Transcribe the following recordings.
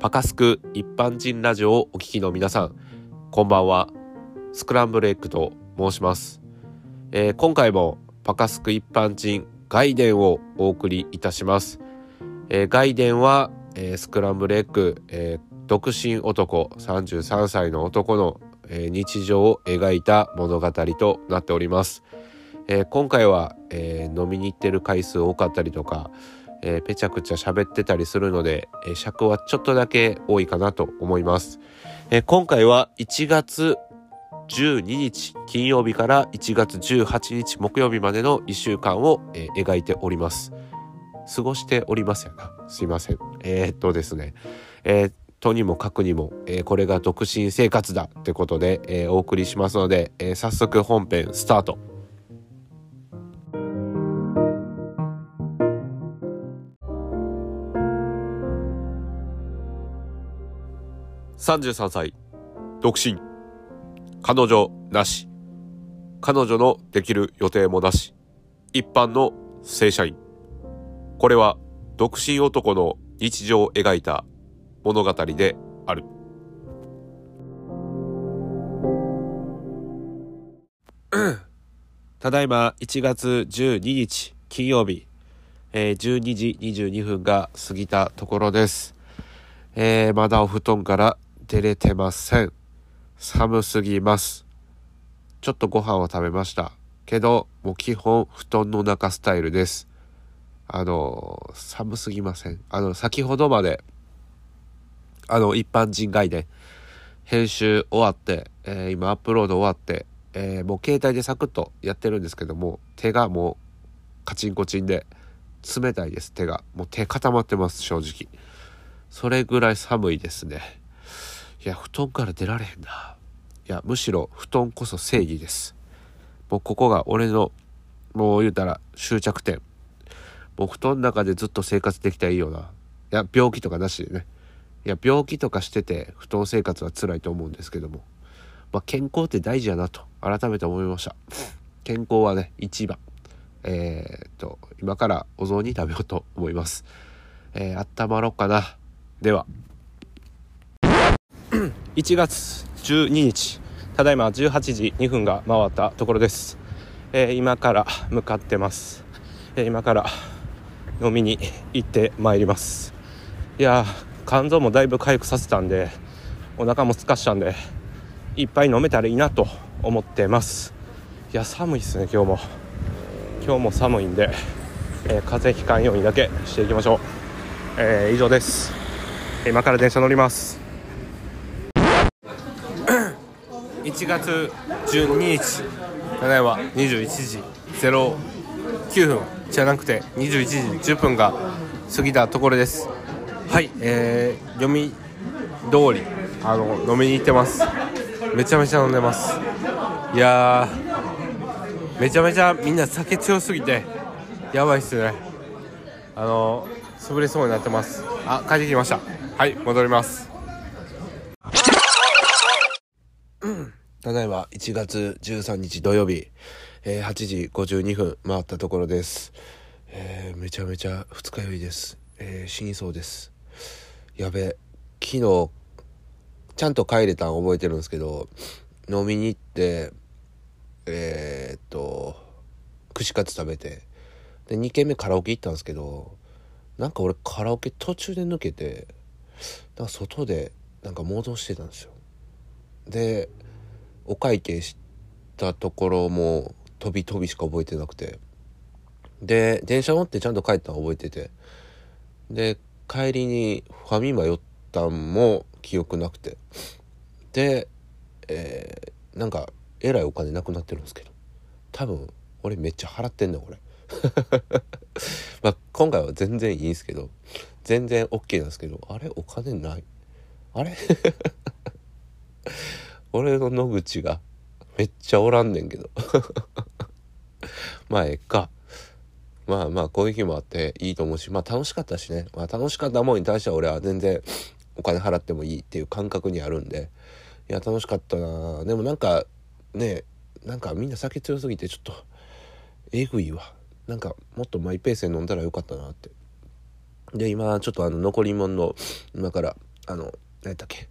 パカスク一般人ラジオをお聞きの皆さん、こんばんは。スクランブルエッグと申します。えー、今回もパカスク一般人外伝をお送りいたします。えー、外伝は、えー、スクランブルエッグ、え独身男33歳の男の、え日常を描いた物語となっております。え今回は、え飲みに行ってる回数多かったりとか、えー、ぺちゃくちゃ喋ってたりするので、えー、尺はちょっとだけ多いかなと思います。えー、今回は1月12日金曜日から1月18日木曜日までの1週間を、えー、描いております。過ごしておりますよな。すいません。えー、っとですね。えーとにもかくにも、えー、これが独身生活だってことで、えー、お送りしますので、えー、早速本編スタート。33歳独身。彼女なし。彼女のできる予定もなし。一般の正社員。これは独身男の日常を描いた物語である。ただいま1月12日金曜日、えー、12時22分が過ぎたところです、えー、まだお布団から出れてません。寒すぎます。ちょっとご飯を食べました。けど、もう基本布団の中スタイルです。あの、寒すぎません。あの、先ほどまで、あの、一般人外で、編集終わって、えー、今アップロード終わって、えー、もう携帯でサクッとやってるんですけども、手がもうカチンコチンで冷たいです、手が。もう手固まってます、正直。それぐらい寒いですね。いや、布団から出られへんな。いや、むしろ布団こそ正義です。もうここが俺の、もう言うたら終着点。もう布団の中でずっと生活できたらいいよな。いや、病気とかなしでね。いや、病気とかしてて布団生活は辛いと思うんですけども。まあ、健康って大事やなと改めて思いました。健康はね、一番。えー、っと、今からお雑煮食べようと思います。えー、温まろうかな。では。1月12日ただいま18時2分が回ったところです、えー、今から向かってます、えー、今から飲みに行ってまいります。いや肝臓もだいぶ回復させたんでお腹もすかしたんでいっぱい飲めたらいいなと思ってます。いや寒いっすね今日も。今日も寒いんで、えー、風邪ひかんようにだけしていきましょう、えー、以上です。今から電車乗ります。1月12日ただいま21時09分じゃなくて21時10分が過ぎたところです。はいえー、読み通りあの飲みに行ってます。めちゃめちゃ飲んでます。いやめちゃめちゃみんな酒強すぎてやばいっすね。あの潰れそうになってます。あ帰ってきました。はい戻ります。ただいま1月13日土曜日、えー、8時52分回ったところです。えー、めちゃめちゃ二日酔いです。えー、死にそうです。やべ、昨日、ちゃんと帰れたん覚えてるんですけど、飲みに行って、えー、っと、串カツ食べて、で、2軒目カラオケ行ったんですけど、なんか俺カラオケ途中で抜けて、なんか外でなんか戻してたんですよ。で、お会計したところも飛び飛びしか覚えてなくて。で電車乗ってちゃんと帰ったの覚えてて。で帰りにファミマ寄ったんも記憶なくて。で、えー、なんかえらいお金なくなってるんですけど。多分俺めっちゃ払ってんねんこれ。まあ今回は全然いいんですけど。全然 OK なんですけど。あれお金ない。あれ？俺の野口がめっちゃおらんねんけど。まあええか。まあまあこういう日もあっていいと思うしまあ楽しかったしね、まあ、楽しかったもんに対しては俺は全然お金払ってもいいっていう感覚にあるんで。いや楽しかったなでもなんかねなんかみんな酒強すぎてちょっとえぐいわ。なんかもっとマイペースで飲んだらよかったなって。で今ちょっとあの残り物の今からあの何やったっけ。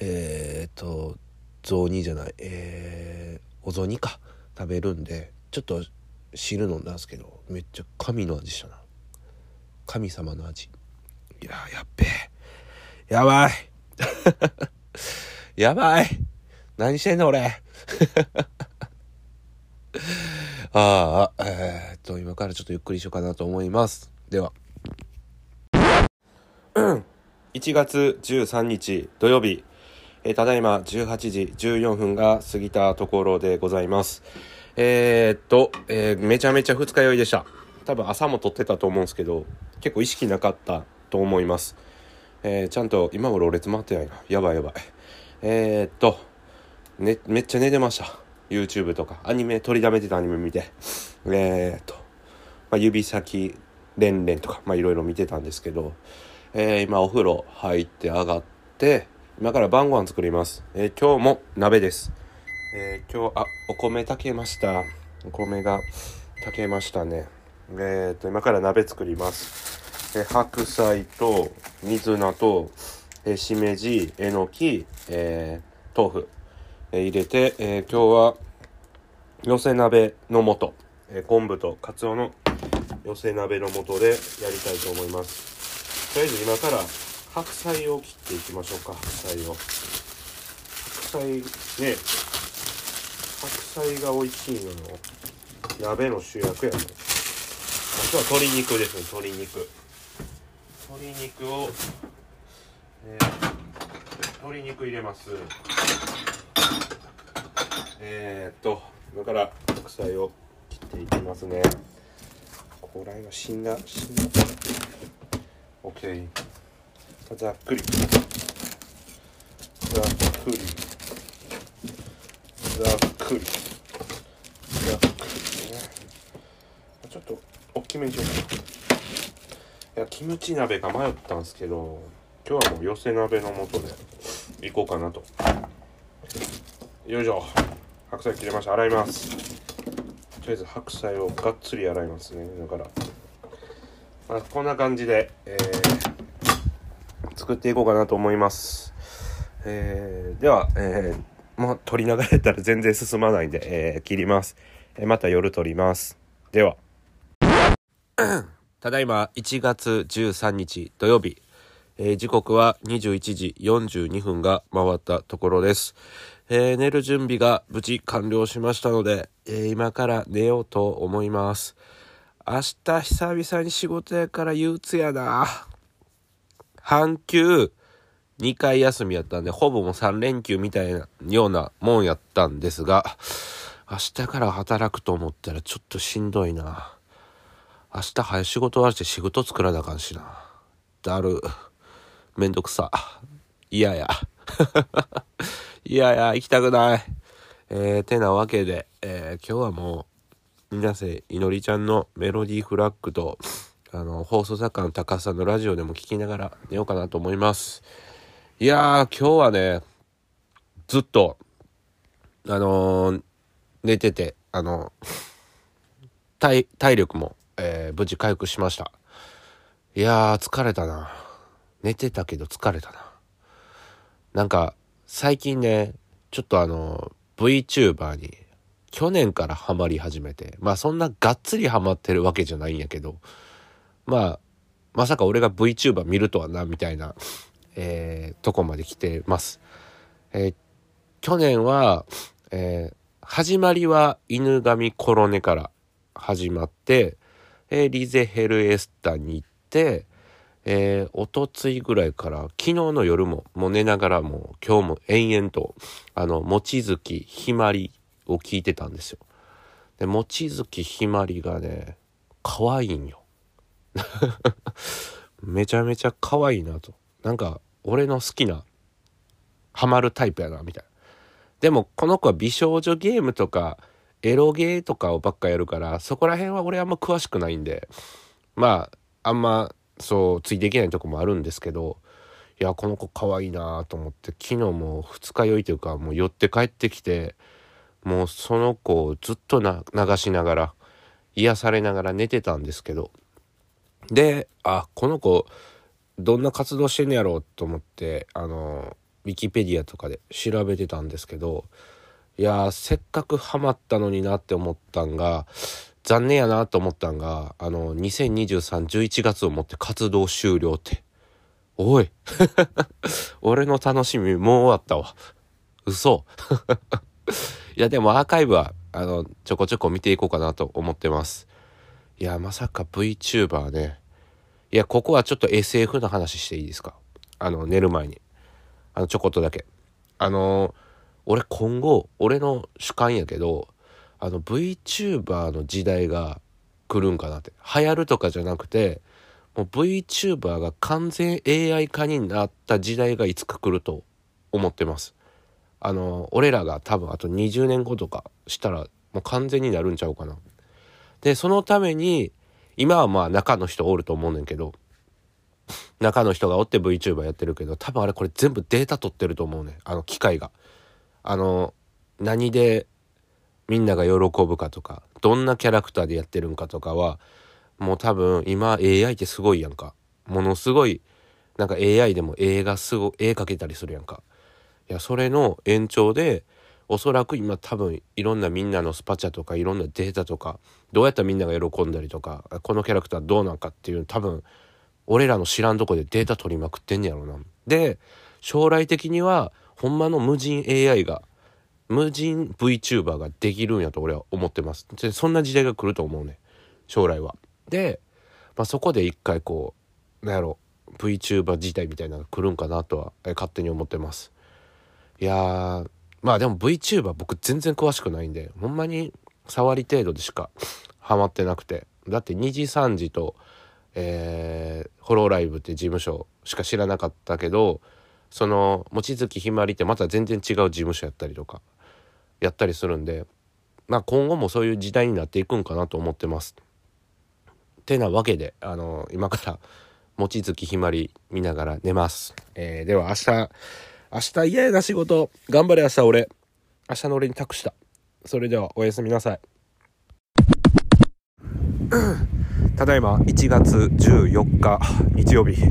えー、っと雑煮じゃないえー、お雑煮か。食べるんでちょっと汁飲んだんですけどめっちゃ神の味したな。神様の味。いややっべえ。やばい。やばい。何してんの俺。ああ、えー、っと、今からちょっとゆっくりしようかなと思います。では。1月13日土曜日、えー、ただいま18時14分が過ぎたところでございます。えー、っと、えー、めちゃめちゃ二日酔いでした。多分朝も撮ってたと思うんですけど、結構意識なかったと思います。えー、ちゃんと今頃列回ってないな。やばいやばい。えー、っと、ね、めっちゃ寝てました。YouTube とか、アニメ、取りだめてたアニメ見て、えー、っと、まあ、指先連々とか、まあ、いろいろ見てたんですけど、えー、今お風呂入って上がって、今から晩ご飯作ります。えー、今日も鍋です。えー、今日、あ、お米炊けました。お米が炊けましたね。えー、っと、今から鍋作ります。え白菜と水菜と、えしめじ、えのき、え豆腐、え入れて、え今日は寄せ鍋の素、え昆布とかつおの寄せ鍋の素でやりたいと思いますとりあえず今から白菜を切っていきましょうか。白菜を。白菜ね白菜が美味しいのよ鍋の主役やね今日は鶏肉ですね鶏肉。鶏肉を、えー、鶏肉入れます。えー、っと今から白菜を切っていきますね。こらが死んだ死んだ。OK ざっくり。ざっくり。ざっくり。ざっくりね。ちょっと大きめにしようかな。いやキムチ鍋が迷ったんですけど今日はもう寄せ鍋の素でいこうかなと。よいしょ。白菜切れました。洗います。とりあえず白菜をがっつり洗いますね。だから、まあ、こんな感じで、えー、作っていこうかなと思いますえー、では、えー、もう取りながらやったら全然進まないんで、えー、切ります、えー、また夜取りますでは ただいま1月13日土曜日えー、時刻は21時42分が回ったところです。えー、寝る準備が無事完了しましたので、えー、今から寝ようと思います。明日久々に仕事やから憂鬱やな。半休2回休みやったんで、ほぼもう3連休みたいなようなもんやったんですが、明日から働くと思ったらちょっとしんどいな。明日早仕事終わして仕事作らなあかんしな。だる。めんどくさ。嫌や。いやいや、行きたくない。えー、てなわけで、えー、今日はもう、皆さん、いのりちゃんのメロディーフラッグと、あの、放送作家の高須さんのラジオでも聞きながら寝ようかなと思います。いやー、今日はね、ずっと、あのー、寝てて、あの体、体力も、えー、無事回復しました。いやー、疲れたな。寝てたけど疲れたな。なんか、最近ね、ちょっとあの、VTuber に去年からハマり始めて、まあそんながっつりハマってるわけじゃないんやけど、まあ、まさか俺が VTuber 見るとはな、みたいな、えー、とこまで来てます。えー、去年は、えー、始まりは犬神コロネから始まって、えー、リゼヘルエスタに行って、えー、おとついぐらいから、昨日の夜も、もう寝ながらも、今日も延々と、あの、もちづきひまりを聞いてたんですよ。で、もちづきひまりがね、可愛いんよ。めちゃめちゃ可愛いなと。なんか、俺の好きな、ハマるタイプやな、みたいな。でも、この子は美少女ゲームとか、エロゲーとかをばっかやるから、そこら辺は俺あんま詳しくないんで、まあ、あんまそうついていけないとこもあるんですけどいやこの子可愛いなと思って昨日も二日酔いというかもう寄って帰ってきてもうその子をずっと流しながら癒されながら寝てたんですけどであこの子どんな活動してんねやろうと思ってあのウィキペディアとかで調べてたんですけどいやせっかくハマったのになって思ったんが残念やなと思ったんがあの202311月をもって活動終了って。おい。俺の楽しみもう終わったわ。嘘。いやでもアーカイブはあのちょこちょこ見ていこうかなと思ってます。いやまさか VTuber ね。いやここはちょっと SF の話していいですか？あの寝る前に。あのちょこっとだけ。あの俺今後俺の主観やけどあの VTuber の時代が来るんかなって。流行るとかじゃなくてもう VTuber が完全 AI 化になった時代がいつか来ると思ってます。あの俺らが多分あと20年後とかしたらもう完全になるんちゃうかな。でそのために今はまあ中の人おると思うねんけど中の人がおって VTuber やってるけど多分あれこれ全部データ取ってると思うねん。あの機械が。あの何でみんなが喜ぶかとかどんなキャラクターでやってるんかとかはもう多分今 AI ってすごいやんか。ものすごいなんか AI でも絵がすご絵描けたりするやんか。いやそれの延長でおそらく今多分いろんなみんなのスパチャとかいろんなデータとかどうやったらみんなが喜んだりとかこのキャラクターどうなんかっていう多分俺らの知らんとこでデータ取りまくってんやろな。で将来的にはほんまの無人 AI が無人 VTuber ができるんやと俺は思ってます。でそんな時代が来ると思うね将来は。で、まあ、そこで一回こうなんやろ VTuber 自体みたいなのが来るんかなとは勝手に思ってます。いやーまあでも VTuber 僕全然詳しくないんでほんまに触り程度でしかハマってなくてだって2時3時と、えー、ホローライブって事務所しか知らなかったけどその望月ひまりってまた全然違う事務所やったりとかやったりするんでまあ今後もそういう時代になっていくんかなと思ってます。てなわけであの今から望月ひまり見ながら寝ます。えー、では明日明日嫌やな仕事。頑張れ明日俺。明日の俺に託した。それではおやすみなさい。ただいま1月14日日曜日、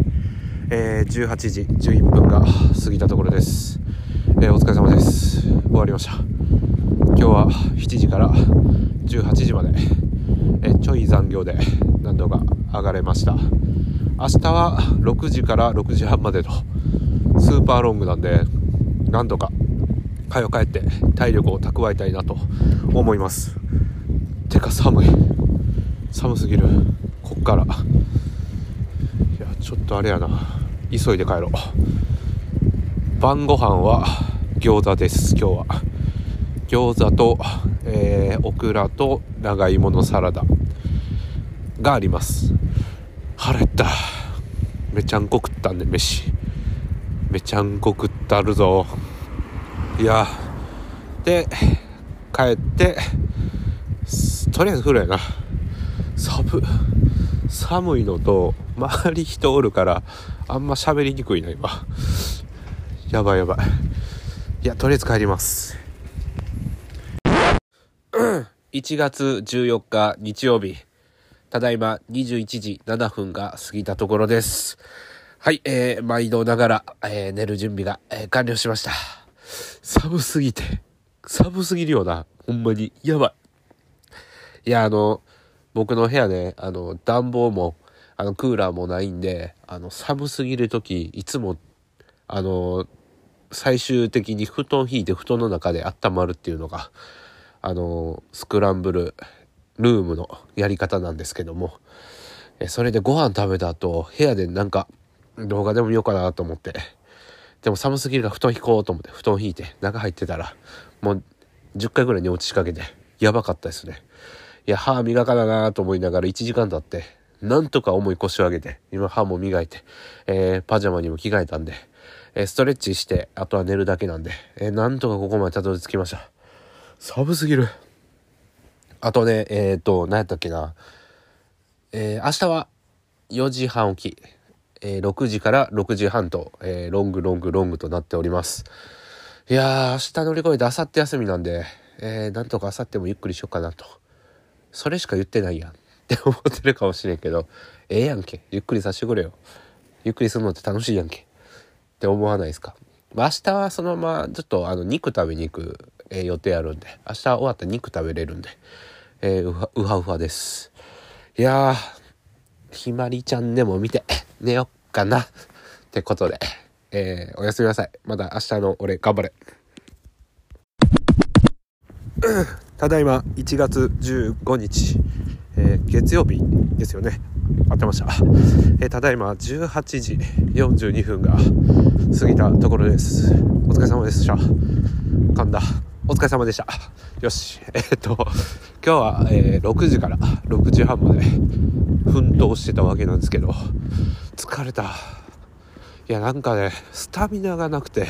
えー、18時11分が過ぎたところです。えー、お疲れ様です。終わりました。今日は7時から18時まで、えー、ちょい残業で何度か上がれました。明日は6時から6時半までとスーパーロングなんでなんとか早よ帰って体力を蓄えたいなと思います。てか寒い。寒すぎる。こっから。いやちょっとあれやな。急いで帰ろう。晩ご飯は餃子です今日は。餃子と、えー、オクラと長芋のサラダ。があります。腹減った。めちゃんこ食ったんで飯。めちゃんこ食ったるぞ。いやで帰ってとりあえず風呂やな。寒寒いのと周り人おるからあんま喋りにくいな今。やばいやばい。いやとりあえず帰ります。1月14日日曜日。ただいま21時7分が過ぎたところです。はい、えー、毎度ながら、えー、寝る準備が、えー、完了しました。寒すぎて、寒すぎるよな。ほんまに。やばい。いや、あの、僕の部屋ね、あの、暖房も、あの、クーラーもないんで、あの、寒すぎる時、いつも、あの、最終的に布団引いて布団の中で温まるっていうのが、あの、スクランブルルームのやり方なんですけども、えそれでご飯食べた後、部屋でなんか、動画でも見ようかなと思って。でも寒すぎるから布団引こうと思って布団引いて中入ってたらもう10回ぐらい寝落ちしかけてやばかったですね。いや歯磨かななと思いながら1時間経ってなんとか重い腰を上げて今歯も磨いて、えー、パジャマにも着替えたんで、えー、ストレッチしてあとは寝るだけなんで、えー、なんとかここまでたどり着きました。寒すぎる。あとね、えっ、と、何やったっけな。えー明日は4時半起き。えー、6時から6時半と、えー、ロングロングロングとなっております。いやー、明日乗り越えて明後日休みなんで、えー、なんとか明後日もゆっくりしようかなと。それしか言ってないやんって思ってるかもしれんけど、ええやんけ。ゆっくりさせてくれよ。ゆっくりするのって楽しいやんけって思わないですか、まあ、明日はそのままちょっとあの肉食べに行く、えー、予定あるんで明日終わったら肉食べれるんで、えー、うはうはうはですいやーひまりちゃんでも見て寝よっかな。ってことで、えー、おやすみなさい。また明日の俺頑張れ。ただいま1月15日、えー、月曜日ですよね。合ってました、えー、ただいま18時42分が過ぎたところです。お疲れ様でした。噛んだお疲れ様でした。よし。えー、っと今日は、えー、6時から6時半まで奮闘してたわけなんですけど疲れた。いやなんかねスタミナがなくて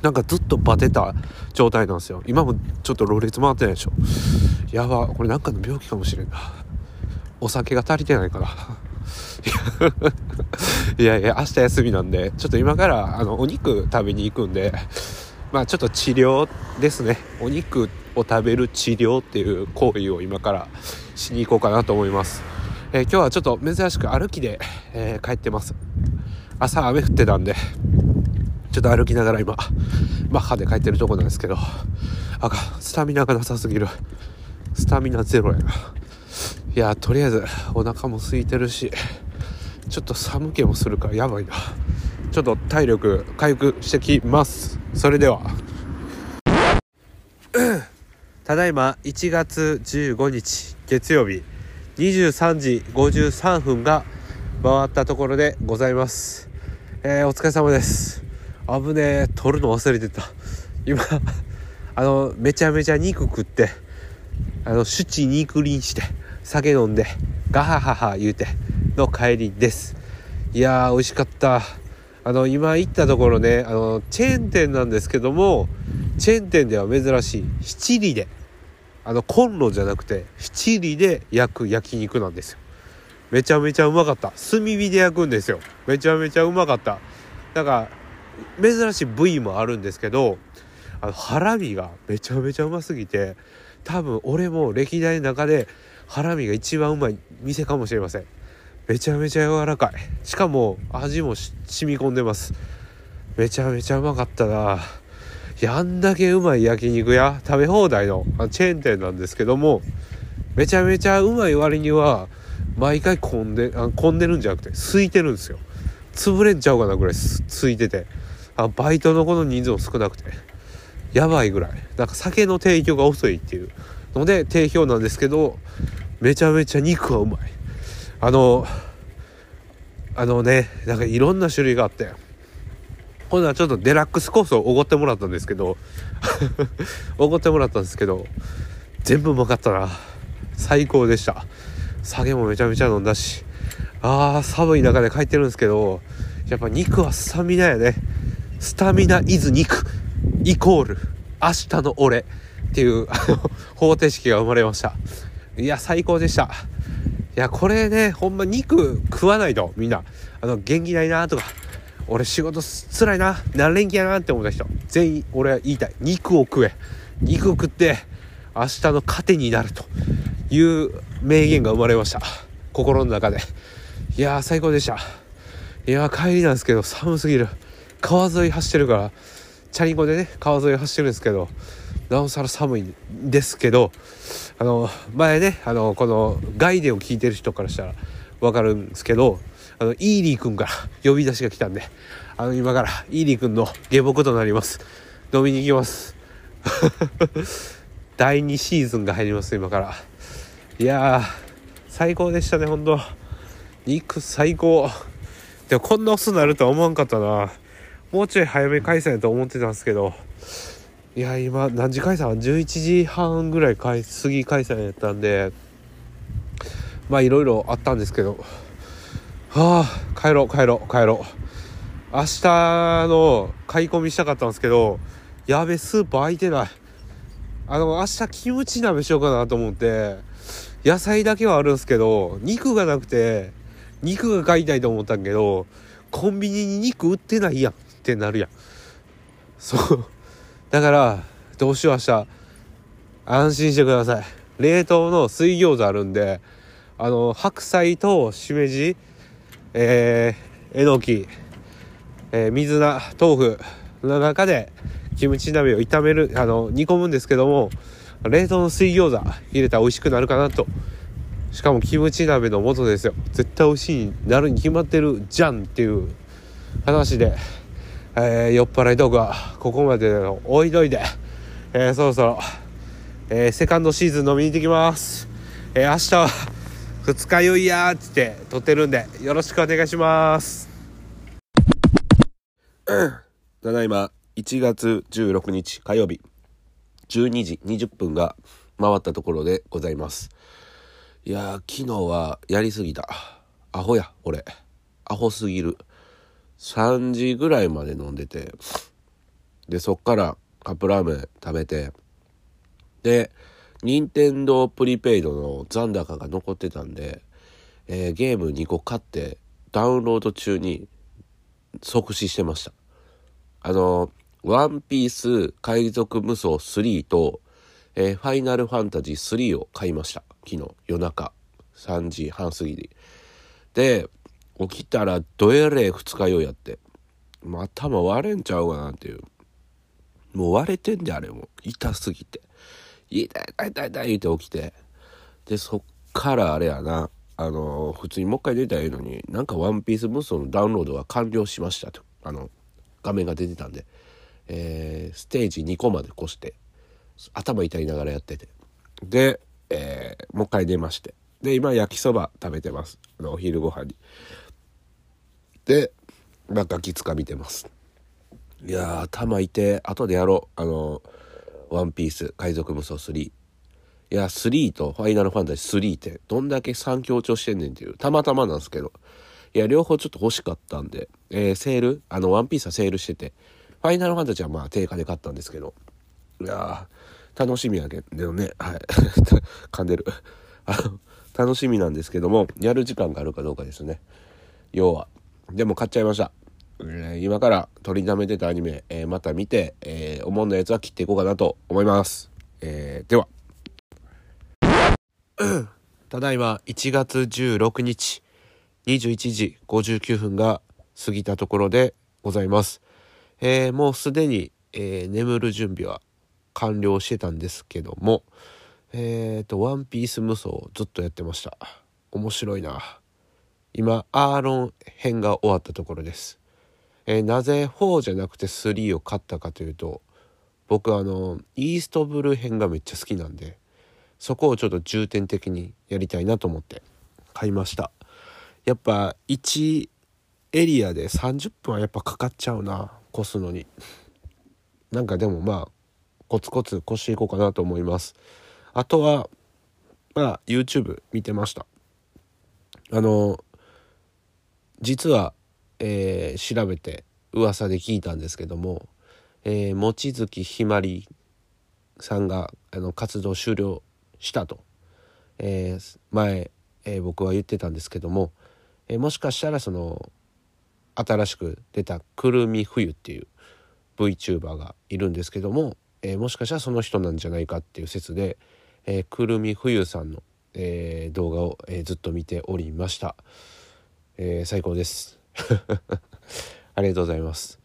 なんかずっとバテた状態なんですよ。今もちょっとろれつ回ってないでしょ。やばこれなんかの病気かもしれんな。お酒が足りてないから。いやいや明日休みなんでちょっと今からあのお肉食べに行くんでまあちょっと治療ですね。お肉を食べる治療っていう行為を今からしに行こうかなと思います、えー、今日はちょっと珍しく歩きで、えー、帰ってます。朝雨降ってたんでちょっと歩きながら今マッハで帰ってるとこなんですけどあかスタミナがなさすぎる。スタミナゼロやな。いやとりあえずお腹も空いてるしちょっと寒気もするからやばいな。ちょっと体力回復してきます。それでは。ただいま1月15日月曜日。23時53分が回ったところでございます。えー、お疲れ様です。危ねえ取るの忘れてた。今 あのめちゃめちゃ肉食ってあの手地肉林して酒飲んでガハハハ言うての帰りです。いやー美味しかった。あの今行ったところねあのチェーン店なんですけどもチェーン店では珍しい七里で。あのコンロじゃなくて七里で焼く焼肉なんですよ。めちゃめちゃうまかった。炭火で焼くんですよ。めちゃめちゃうまかった。だから珍しい部位もあるんですけどあのハラミがめちゃめちゃうますぎて多分俺も歴代の中でハラミが一番うまい店かもしれません。めちゃめちゃ柔らかい。しかも味も染み込んでます。めちゃめちゃうまかったな。やあんだけうまい焼肉屋食べ放題のチェーン店なんですけどもめちゃめちゃうまい割には毎回混んであ混んでるんじゃなくて空いてるんですよ。潰れんちゃうかなぐらい空いてて。あバイトの子の人数も少なくて。やばいぐらい。なんか酒の提供が遅いっていうので定評なんですけどめちゃめちゃ肉はうまい。あのあのねなんかいろんな種類があって今度はちょっとデラックスコースをおごってもらったんですけど おごってもらったんですけど全部うまかったな。最高でした。酒もめちゃめちゃ飲んだしあー寒い中で帰ってるんですけどやっぱ肉はスタミナやね。スタミナイズ肉イコール明日の俺っていうあの方程式が生まれました。いや最高でした。いやこれねほんま肉食わないとみんな。あの元気ないなとか俺仕事つらいな何連休やなって思った人。全員俺は言いたい。肉を食え。肉を食って明日の糧になるという名言が生まれました。心の中で。いや最高でした。いや帰りなんですけど寒すぎる。川沿い走ってるからチャリンコでね川沿い走ってるんですけどなおさら寒いんですけどあの前ねあのこのガイデを聞いてる人からしたら分かるんですけどあのイーリー君から呼び出しが来たんであの今からイーリー君の下僕となります。飲みに行きます。第2シーズンが入ります今から。いや最高でしたねほんと。肉最高。でもこんなオスになるとは思わんかったな。もうちょい早め開催と思ってたんですけど。いや今何時開催 ?11 時半ぐらい過ぎ開催やったんでまあいろいろあったんですけど。はあ帰ろう帰ろう帰ろう。明日の買い込みしたかったんですけどやべスーパー空いてない。あの明日キムチ鍋しようかなと思って野菜だけはあるんですけど肉がなくて肉が買いたいと思ったんけどコンビニに肉売ってないやんってなるやん。そう。だからどうしよう明日。安心してください。冷凍の水餃子あるんであの白菜としめじえー、えのき、えー、水菜豆腐の中でキムチ鍋を炒めるあの煮込むんですけども冷凍の水餃子入れたら美味しくなるかなと。しかもキムチ鍋の素ですよ。絶対美味しいになるに決まってるじゃんっていう話で、えー、酔っ払いトークはここまでの置いといて、えー、そろそろ、えー、セカンドシーズン飲みに行ってきます、えー、明日は二日酔いやーって撮ってるんでよろしくお願いします。ただいま1月16日火曜日。12時20分が回ったところでございます。いやー昨日はやりすぎた。アホや俺アホすぎる。3時ぐらいまで飲んでてでそっからカップラーメン食べてで任天堂プリペイドの残高が残ってたんで、えー、ゲーム2個買ってダウンロード中に即死してましたあのワンピース海賊無双3と、えー、ファイナルファンタジー3を買いました。昨日夜中3時半過ぎに。で、起きたらどえれ二日酔いやって。もう頭割れんちゃうかなっていう。もう割れてんであれも。痛すぎて。痛い痛い痛い痛い言って起きて。で、そっからあれやな。あの、普通にもう一回出たらいいのに、なんかワンピース無双のダウンロードが完了しましたと。あの、画面が出てたんで。えー、ステージ2個まで越して頭痛いながらやっててで、えー、もう一回出ましてで今焼きそば食べてますお昼ご飯にでなんかきつか見てます。いや頭痛い。後でやろう。あの「ワンピース海賊無双3」いや3とファイナルファンタジー3ってどんだけ3強調してんねんっていう。たまたまなんですけど。いや両方ちょっと欲しかったんで、えー、セール？あのワンピースはセールしてて。ファイナルファンタジーはまあ定価で買ったんですけど、いや楽しみやけどね、はい。噛んでる。楽しみなんですけども、やる時間があるかどうかですね。要は。でも買っちゃいました。え、今から取りだめてたアニメ、えー、また見て、えー、思んなやつは切っていこうかなと思います。えー、では。ただいま1月16日21時59分が過ぎたところでございます。えー、もうすでに、え、眠る準備は完了してたんですけども、えっ、ー、と、ワンピース無双ずっとやってました。面白いな。今、アーロン編が終わったところです。えー、なぜ4じゃなくて3を買ったかというと、僕あの、イーストブルー編がめっちゃ好きなんで、そこをちょっと重点的にやりたいなと思って買いました。やっぱ1エリアで30分はやっぱかかっちゃうな。越すのになんかでもまあコツコツ越していこうかなと思いますあとはまあ YouTube 見てましたあの実は、えー、調べて噂で聞いたんですけども、えー、望月ひまりさんがあの活動終了したと、えー、前、えー、僕は言ってたんですけども、えー、もしかしたらその新しく出たくるみ冬っていう VTuber がいるんですけども、えー、もしかしたらその人なんじゃないかっていう説で、えー、くるみ冬さんの、えー、動画を、えずっと見ておりました、え最高です。ありがとうございます、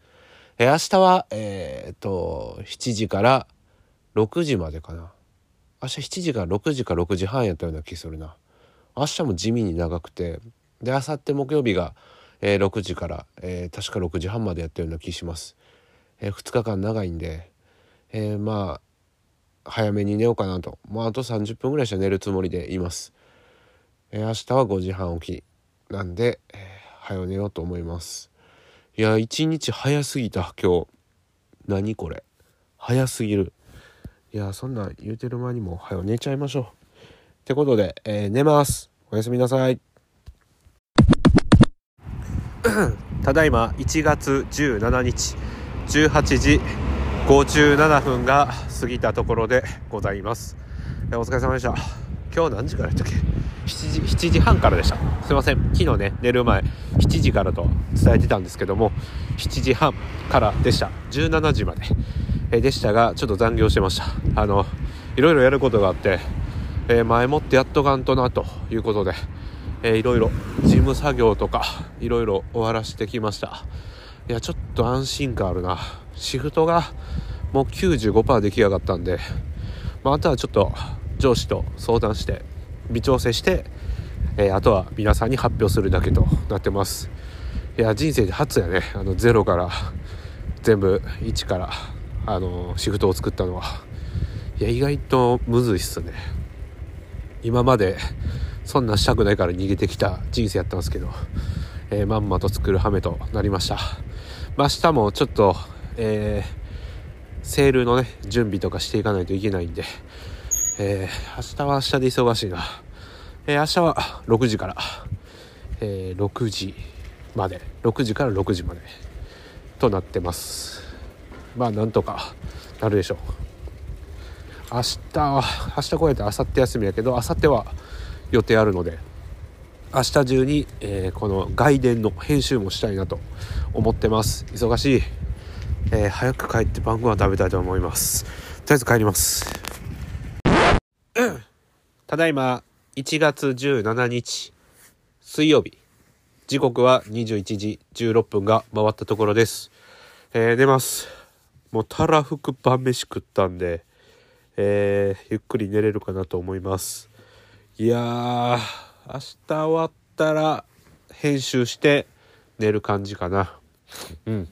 え明日はえっと7時から6時までかな。明日7時から6時か6時半やったような気するな。明日も地味に長くて。で明後日木曜日がえー、6時から、えー、確か6時半までやったような気します、えー、2日間長いんで、えまあ早めに寝ようかなと。もうあと30分ぐらいしたら寝るつもりでいます、え明日は5時半起き。なんで、え早寝ようと思います。いや一日早すぎた今日。何これ。早すぎる。いやそんなん言うてる間にも早寝ちゃいましょう。ってことで、え寝ます。おやすみなさい。ただいま1月17日。18時57分が過ぎたところでございます。お疲れ様でした。今日何時からやったっけ？7時 ,7 時半からでした。すいません。昨日ね寝る前7時からと伝えてたんですけども7時半からでした。17時まで。えでしたがちょっと残業してました。あのいろいろやることがあって、えー、前もってやっとかんとなということでえー、いろいろ事務作業とかいろいろ終わらしてきました。いやちょっと安心感あるな。シフトがもう95%出来上がったんで、まあ、あとはちょっと上司と相談して微調整して、えー、あとは皆さんに発表するだけとなってます。いや人生で初やね。あのゼロから全部1からあのシフトを作ったのは。いや意外とむずいっすね。今までそんなしたくないから逃げてきた人生やったんですけど、えー、まんまと作る羽目となりました、まあ、明日もちょっと、えー、セールのね準備とかしていかないといけないんで、えー、明日は明日で忙しいな、えー、明日は6時から、えー、6時まで。6時から6時まで。となってます。まあなんとかなるでしょう。明日は明日こうやって明後日休みやけど明後日は予定あるので明日中に、えー、この外伝の編集もしたいなと思ってます。忙しい、えー、早く帰って晩ご飯食べたいと思います。とりあえず帰ります、ただいま1月17日水曜日。時刻は21時16分が回ったところです、えー、寝ます。もうたらふく晩飯食ったんでえー、ゆっくり寝れるかなと思います。いやー明日終わったら編集して寝る感じかな。うん。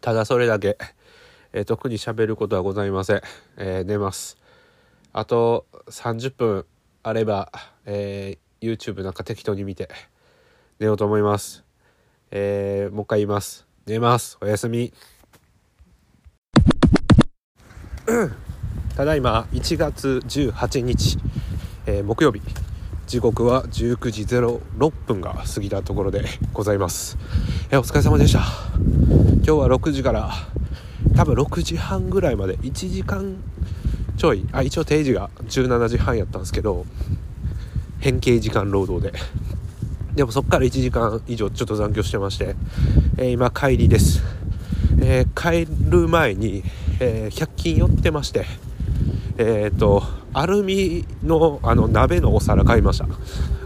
ただそれだけ、えー、特に喋ることはございません、えー、寝ます。あと30分あれば、えー、YouTube なんか適当に見て寝ようと思います。えー、もう一回言います。寝ます。おやすみ。ただいま1月18日、えー、木曜日。時刻は19時06分が過ぎたところでございます、えー、お疲れ様でした。今日は6時から多分6時半ぐらいまで1時間ちょいあ一応定時が17時半やったんですけど変形時間労働で。でもそっから1時間以上ちょっと残業してまして、えー、今帰りです、えー、帰る前に、えー、100均寄ってましてえっ、とアルミのあの鍋のお皿買いました。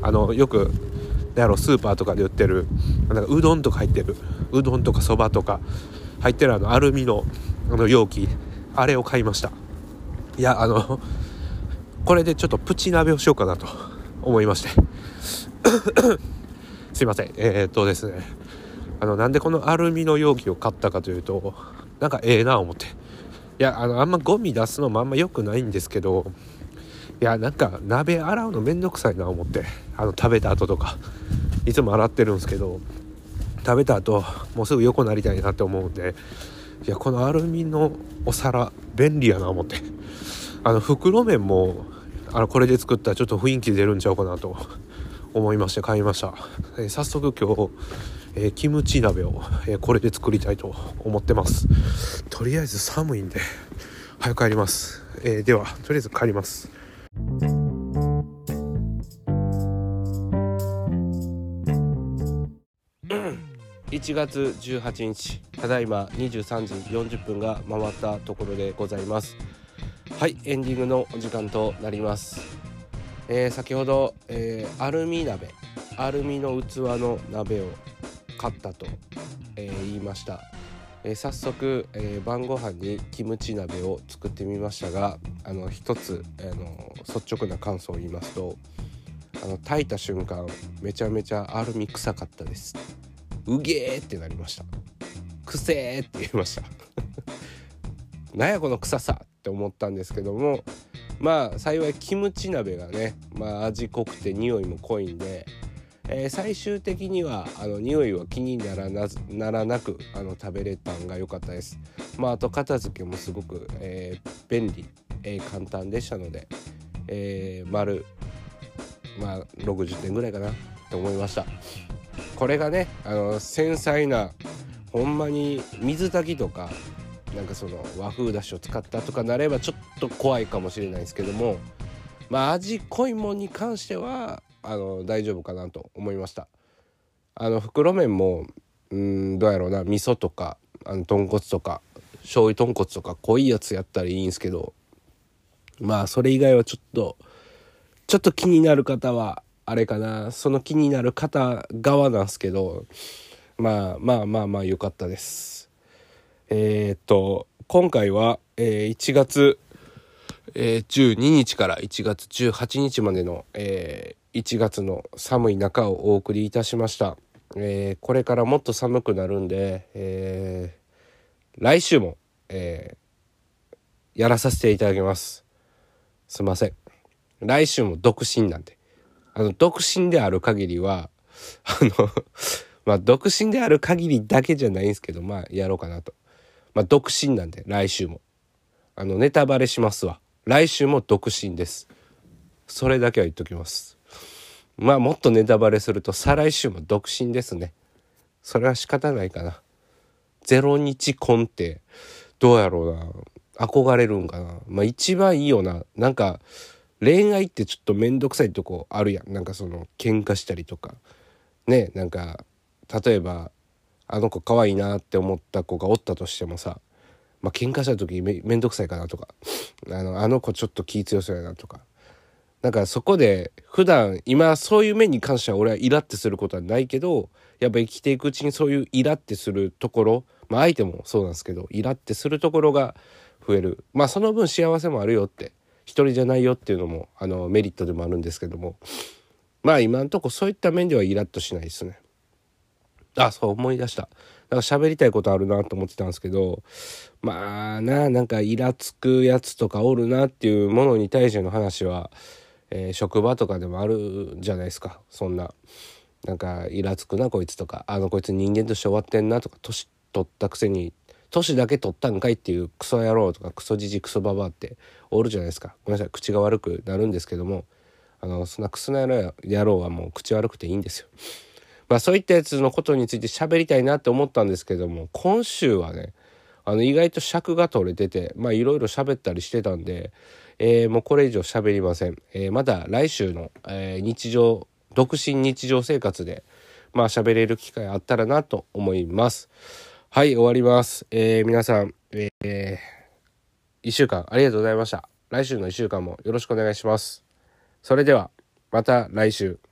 あのよくやろスーパーとかで売ってるなんかうどんとか入ってるうどんとかそばとか入ってるあのアルミのあの容器あれを買いました。いやあのこれでちょっとプチ鍋をしようかなと思いまして。すいません。えー、っとですね。あのなんでこのアルミの容器を買ったかというとなんかええな思って。いやあのあんまゴミ出すのもあんま良くないんですけどいやなんか鍋洗うのめんどくさいな思って。あの食べた後とか。いつも洗ってるんですけど食べた後もうすぐ横になりたいなって思うんでいやこのアルミのお皿便利やな思って。あの袋麺もあのこれで作ったらちょっと雰囲気出るんちゃうかなと思いまして買いました、えー、早速今日えー、キムチ鍋を、えー、これで作りたいと思ってます。とりあえず寒いんで早く帰ります、え、ではとりあえず帰ります。1月18日ただいま23時40分が回ったところでございます。はいエンディングのお時間となります、えー、先ほど、えー、アルミ鍋。アルミの器の鍋を買ったと、えー、言いました、えー、早速、えー、晩ご飯にキムチ鍋を作ってみましたがあの一つあの率直な感想を言いますとあの炊いた瞬間めちゃめちゃアルミ臭かったです。うげーってなりました。くせーって言いました。なんやこの臭さって思ったんですけどもまあ幸いキムチ鍋がね、まあ、味濃くて匂いも濃いんでえー、最終的にはあの匂いは気にならなならなくあの食べれたんが良かったです。まあ、あと片付けもすごく、えー、便利、えー、簡単でしたので、えー、丸、まあ、60点ぐらいかなと思いました。これがねあの繊細なほんまに水炊きとかなんかその和風だしを使ったとかなればちょっと怖いかもしれないですけどもまあ味濃いもんに関してはあの大丈夫かなと思いました。あの袋麺もうんどうやろうな味噌とかあの豚骨とか醤油豚骨とか濃いやつやったらいいんすけどまあそれ以外はちょっとちょっと気になる方はあれかなその気になる方側なんすけどまあまあまあまあ良かったです。えー、っと今回は、えー、1月、えー、12日から1月18日までの、えー、1月の寒い中をお送りいたしました、え、これからもっと寒くなるんで、え、来週も、え、やらさせていただきます。すいません。来週も独身なんで。あの独身である限りはあの まあ独身である限りだけじゃないんですけどまあやろうかなと。まあ独身なんで来週も。あのネタバレしますわ。来週も独身です。それだけは言っときます。まあもっとネタバレすると再来週も独身ですね。それは仕方ないかな。ゼロ日婚ってどうやろうな。憧れるんかな。まあ一番いいよな。なんか恋愛ってちょっと面倒くさいとこあるやん。なんかその喧嘩したりとか。ねなんか例えばあの子可愛いなって思った子がおったとしてもさまあ喧嘩した時め面倒くさいかなとかあのあの子ちょっと気強そうやなとか。なんかそこで普段今そういう面に関しては俺はイラってすることはないけどやっぱ生きていくうちにそういうイラってするところまあ相手もそうなんですけどイラってするところが増える。まあその分幸せもあるよって一人じゃないよっていうのもあのメリットでもあるんですけども。まあ今んとこそういった面ではイラッとしないですね。あそう思い出した。なんか喋りたいことあるなと思ってたんですけどまあななんかイラつくやつとかおるなっていうものに対しての話は、えー、職場とかでもあるじゃないですかそんな。なんかイラつくなこいつとかあのこいつ人間として終わってんなとか年取ったくせに年だけ取ったんかいっていうクソ野郎とかクソじじクソババアっておるじゃないですかごめんなさい口が悪くなるんですけどもあのそんなクソ野郎はもう口悪くていいんですよ。まあそういったやつのことについて喋りたいなって思ったんですけども今週はねあの意外と尺が取れててまあいろいろ喋ったりしてたんで、えー、もうこれ以上喋りません。えー、また来週の、えー、日常独身日常生活でまあ喋れる機会あったらなと思います。はい、終わります。え、皆さん、えー、1週間ありがとうございました。来週の1週間もよろしくお願いします。それでは、また来週。